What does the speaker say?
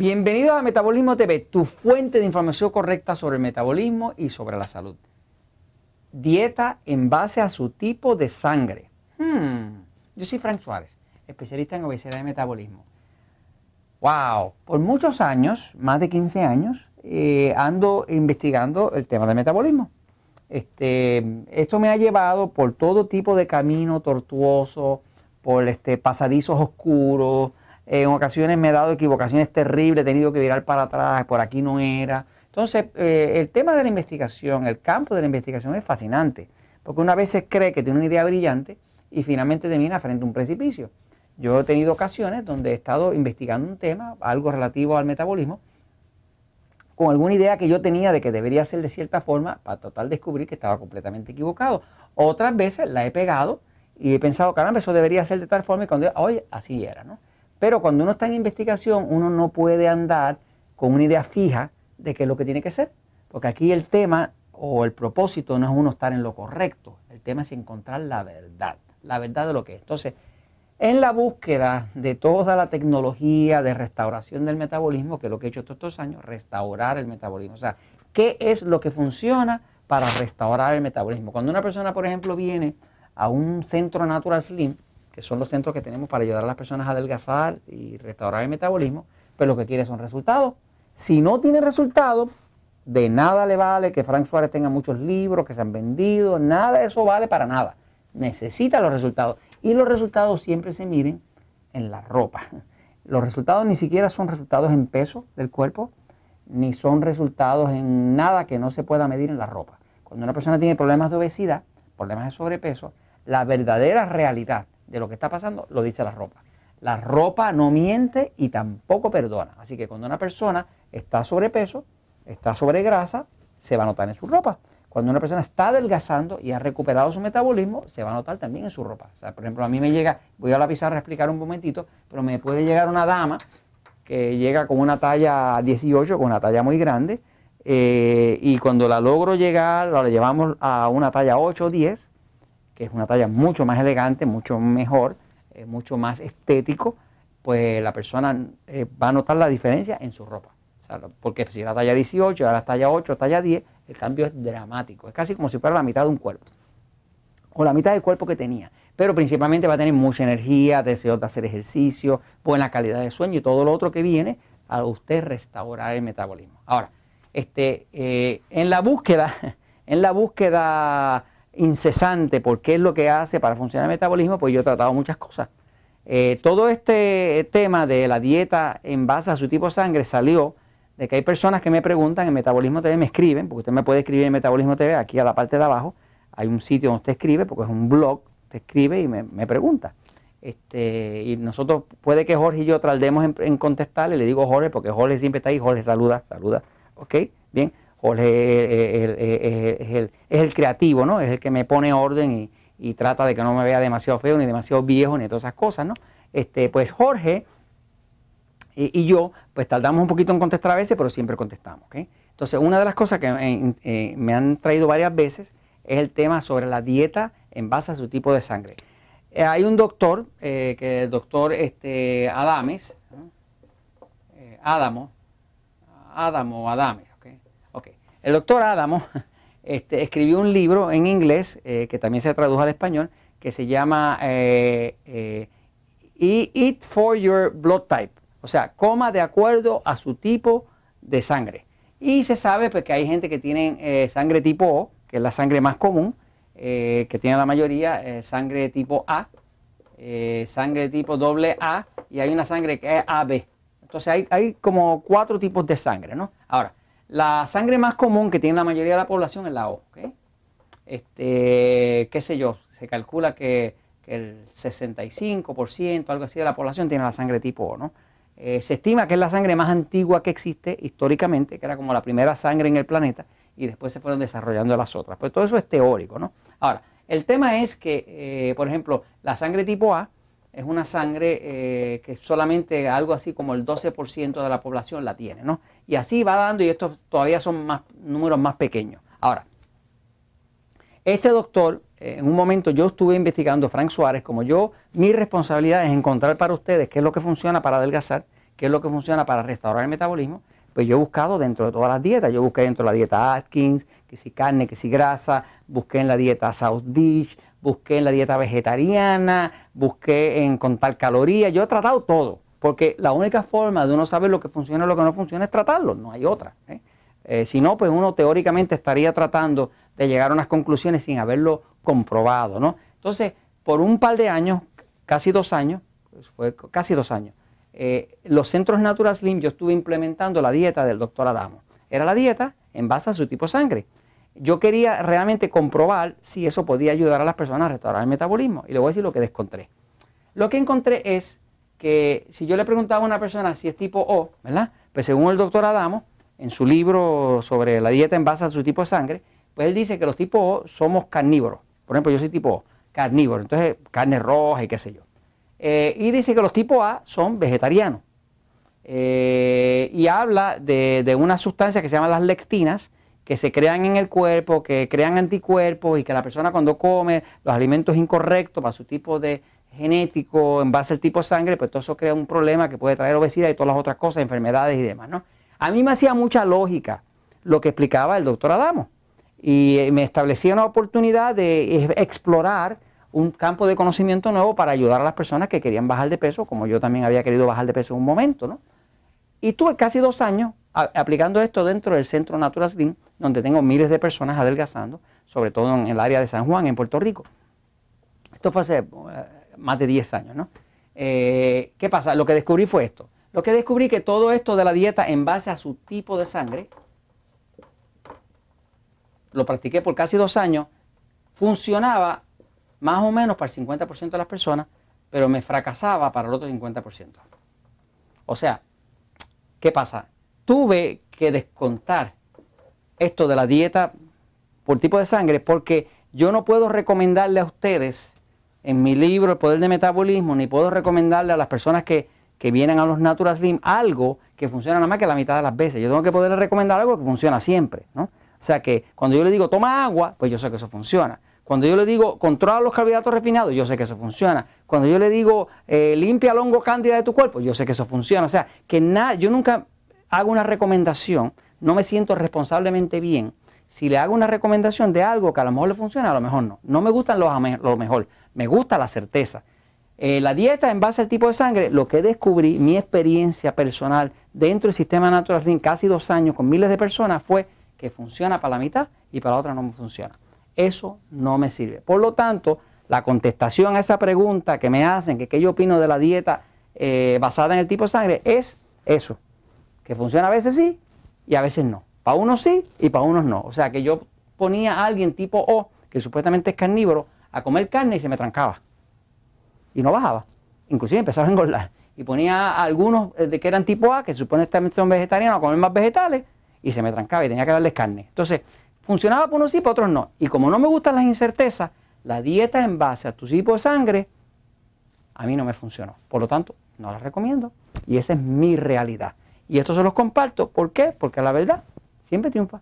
Bienvenidos a Metabolismo TV, tu fuente de información correcta sobre el metabolismo y sobre la salud. Dieta en base a su tipo de sangre. Hmm, yo soy Frank Suárez, especialista en obesidad y metabolismo. Wow, por muchos años, más de 15 años, eh, ando investigando el tema del metabolismo. Este, esto me ha llevado por todo tipo de camino tortuoso, por este, pasadizos oscuros, en ocasiones me he dado equivocaciones terribles, he tenido que virar para atrás, por aquí no era. Entonces, eh, el tema de la investigación, el campo de la investigación es fascinante, porque una vez se cree que tiene una idea brillante y finalmente termina frente a un precipicio. Yo he tenido ocasiones donde he estado investigando un tema, algo relativo al metabolismo, con alguna idea que yo tenía de que debería ser de cierta forma, para total descubrir que estaba completamente equivocado. Otras veces la he pegado y he pensado, caramba, eso debería ser de tal forma y cuando, oye, así era, ¿no? Pero cuando uno está en investigación, uno no puede andar con una idea fija de qué es lo que tiene que ser. Porque aquí el tema o el propósito no es uno estar en lo correcto. El tema es encontrar la verdad, la verdad de lo que es. Entonces, en la búsqueda de toda la tecnología de restauración del metabolismo, que es lo que he hecho todos estos años, restaurar el metabolismo. O sea, ¿qué es lo que funciona para restaurar el metabolismo? Cuando una persona, por ejemplo, viene a un centro Natural Slim, que son los centros que tenemos para ayudar a las personas a adelgazar y restaurar el metabolismo, pero lo que quiere son resultados. Si no tiene resultados, de nada le vale que Frank Suárez tenga muchos libros que se han vendido, nada de eso vale para nada. Necesita los resultados. Y los resultados siempre se miren en la ropa. Los resultados ni siquiera son resultados en peso del cuerpo, ni son resultados en nada que no se pueda medir en la ropa. Cuando una persona tiene problemas de obesidad, problemas de sobrepeso, la verdadera realidad de lo que está pasando lo dice la ropa. La ropa no miente y tampoco perdona. Así que cuando una persona está sobrepeso, está sobre grasa, se va a notar en su ropa. Cuando una persona está adelgazando y ha recuperado su metabolismo, se va a notar también en su ropa. Por ejemplo, a mí me llega, voy a la pizarra a explicar un momentito, pero me puede llegar una dama que llega con una talla 18, con una talla muy grande, eh, y cuando la logro llegar, la llevamos a una talla 8 o 10, que es una talla mucho más elegante, mucho mejor, eh, mucho más estético, pues la persona eh, va a notar la diferencia en su ropa. porque si era talla 18, ahora talla 8, talla 10, el cambio es dramático. Es casi como si fuera la mitad de un cuerpo. O la mitad del cuerpo que tenía. Pero principalmente va a tener mucha energía, deseo de hacer ejercicio, buena calidad de sueño y todo lo otro que viene a usted restaurar el metabolismo. Ahora, este, eh, en la búsqueda, en la búsqueda incesante por qué es lo que hace para funcionar el metabolismo, pues yo he tratado muchas cosas. Eh, todo este tema de la dieta en base a su tipo de sangre salió de que hay personas que me preguntan en Metabolismo TV, me escriben, porque usted me puede escribir en Metabolismo TV, aquí a la parte de abajo, hay un sitio donde usted escribe, porque es un blog, usted escribe y me, pregunta. Este, y nosotros, puede que Jorge y yo tardemos en, en contestarle, le digo Jorge, porque Jorge siempre está ahí, Jorge saluda, saluda, ¿ok? Bien, Jorge es el, creativo, ¿no? Es el que me pone orden y, trata de que no me vea demasiado feo, ni demasiado viejo, ni todas esas cosas, ¿no? Este, pues Jorge y, yo, pues tardamos un poquito en contestar a veces, pero siempre contestamos. Entonces, una de las cosas que eh, eh, me han traído varias veces es el tema sobre la dieta en base a su tipo de sangre. Eh, hay un doctor, que es el doctor este, Adames, Adamo, Adamo, Adames, el doctor Adamo este, escribió un libro en inglés eh, que también se tradujo al español que se llama eh, eh, Eat for Your Blood Type. O sea, coma de acuerdo a su tipo de sangre. Y se sabe pues, que hay gente que tiene sangre tipo O, que es la sangre más común, que tiene la mayoría sangre tipo A, sangre tipo doble A, y hay una sangre que es AB. Entonces hay, hay como cuatro tipos de sangre, ¿no? Ahora, la sangre más común que tiene la mayoría de la población es la O. Este, qué sé yo, se calcula que, el 65%, algo así de la población tiene la sangre tipo O. ¿no? Eh, se estima que es la sangre más antigua que existe históricamente, que era como la primera sangre en el planeta, y después se fueron desarrollando las otras. Pues todo eso es teórico. ¿no? Ahora, el tema es que, eh, por ejemplo, la sangre tipo A es una sangre eh, que solamente algo así como el 12% de la población la tiene, ¿no? Y así va dando y estos todavía son más números más pequeños. Ahora, este doctor, eh, en un momento yo estuve investigando, Frank Suárez, como yo, mi responsabilidad es encontrar para ustedes qué es lo que funciona para adelgazar, qué es lo que funciona para restaurar el metabolismo, pues yo he buscado dentro de todas las dietas, yo busqué dentro de la dieta Atkins, que si carne, que si grasa, busqué en la dieta South Dish, busqué en la dieta vegetariana, busqué en contar calorías, yo he tratado todo, porque la única forma de uno saber lo que funciona y lo que no funciona es tratarlo, no hay otra. ¿eh? Eh, si no, pues uno teóricamente estaría tratando de llegar a unas conclusiones sin haberlo comprobado, ¿no? Entonces, por un par de años, casi dos años, pues fue casi dos años, eh, los centros Natural Slim yo estuve implementando la dieta del doctor Adamo. Era la dieta en base a su tipo de sangre. Yo quería realmente comprobar si eso podía ayudar a las personas a restaurar el metabolismo. Y le voy a decir lo que encontré. Lo que encontré es que si yo le preguntaba a una persona si es tipo O, ¿verdad? Pues según el doctor Adamo, en su libro sobre la dieta en base a su tipo de sangre, pues él dice que los tipos O somos carnívoros. Por ejemplo, yo soy tipo O, carnívoro, entonces carne roja y qué sé yo. Eh, y dice que los tipos A son vegetarianos. Eh, y habla de, de una sustancia que se llama las lectinas, que se crean en el cuerpo, que crean anticuerpos y que la persona cuando come los alimentos incorrectos para su tipo de genético en base al tipo de sangre, pues todo eso crea un problema que puede traer obesidad y todas las otras cosas, enfermedades y demás, ¿no? A mí me hacía mucha lógica lo que explicaba el doctor Adamo y eh, me establecía una oportunidad de explorar un campo de conocimiento nuevo para ayudar a las personas que querían bajar de peso, como yo también había querido bajar de peso en un momento, ¿no? Y tuve casi dos años aplicando esto dentro del Centro Natural Slim, donde tengo miles de personas adelgazando, sobre todo en el área de San Juan, en Puerto Rico. Esto fue hace eh, más de 10 años, ¿no? Eh, ¿Qué pasa? Lo que descubrí fue esto. Lo que descubrí que todo esto de la dieta en base a su tipo de sangre, lo practiqué por casi dos años, funcionaba más o menos para el 50% de las personas, pero me fracasaba para el otro 50%. O sea, ¿qué pasa? Tuve que descontar esto de la dieta por tipo de sangre porque yo no puedo recomendarle a ustedes en mi libro El Poder de Metabolismo, ni puedo recomendarle a las personas que, que vienen a los Natural Slim algo que funciona nada más que la mitad de las veces. Yo tengo que poderle recomendar algo que funciona siempre, ¿no? O sea que cuando yo le digo toma agua, pues yo sé que eso funciona. Cuando yo le digo controla los carbohidratos refinados, yo sé que eso funciona. Cuando yo le digo eh, limpia el hongo cándida de tu cuerpo, yo sé que eso funciona. O sea, que nada, yo nunca hago una recomendación, no me siento responsablemente bien. Si le hago una recomendación de algo que a lo mejor le funciona, a lo mejor no. No me gustan los lo mejor, me gusta la certeza. Eh, la dieta en base al tipo de sangre, lo que descubrí, mi experiencia personal dentro del sistema Natural Slim, casi dos años con miles de personas, fue que funciona para la mitad y para la otra no funciona. Eso no me sirve. Por lo tanto, la contestación a esa pregunta que me hacen, que qué yo opino de la dieta eh, basada en el tipo de sangre, es eso, que funciona a veces sí y a veces no. Para unos sí y para unos no. O sea que yo ponía a alguien tipo O, que supuestamente es carnívoro, a comer carne y se me trancaba. Y no bajaba. Inclusive empezaba a engordar. Y ponía a algunos eh, de que eran tipo A, que supuestamente son vegetarianos, a comer más vegetales, y se me trancaba y tenía que darles carne. Entonces, Funcionaba para unos sí, para otros no. Y como no me gustan las incertezas, la dieta en base a tu tipo de sangre, a mí no me funcionó. Por lo tanto, no la recomiendo. Y esa es mi realidad. Y esto se los comparto. ¿Por qué? Porque la verdad siempre triunfa.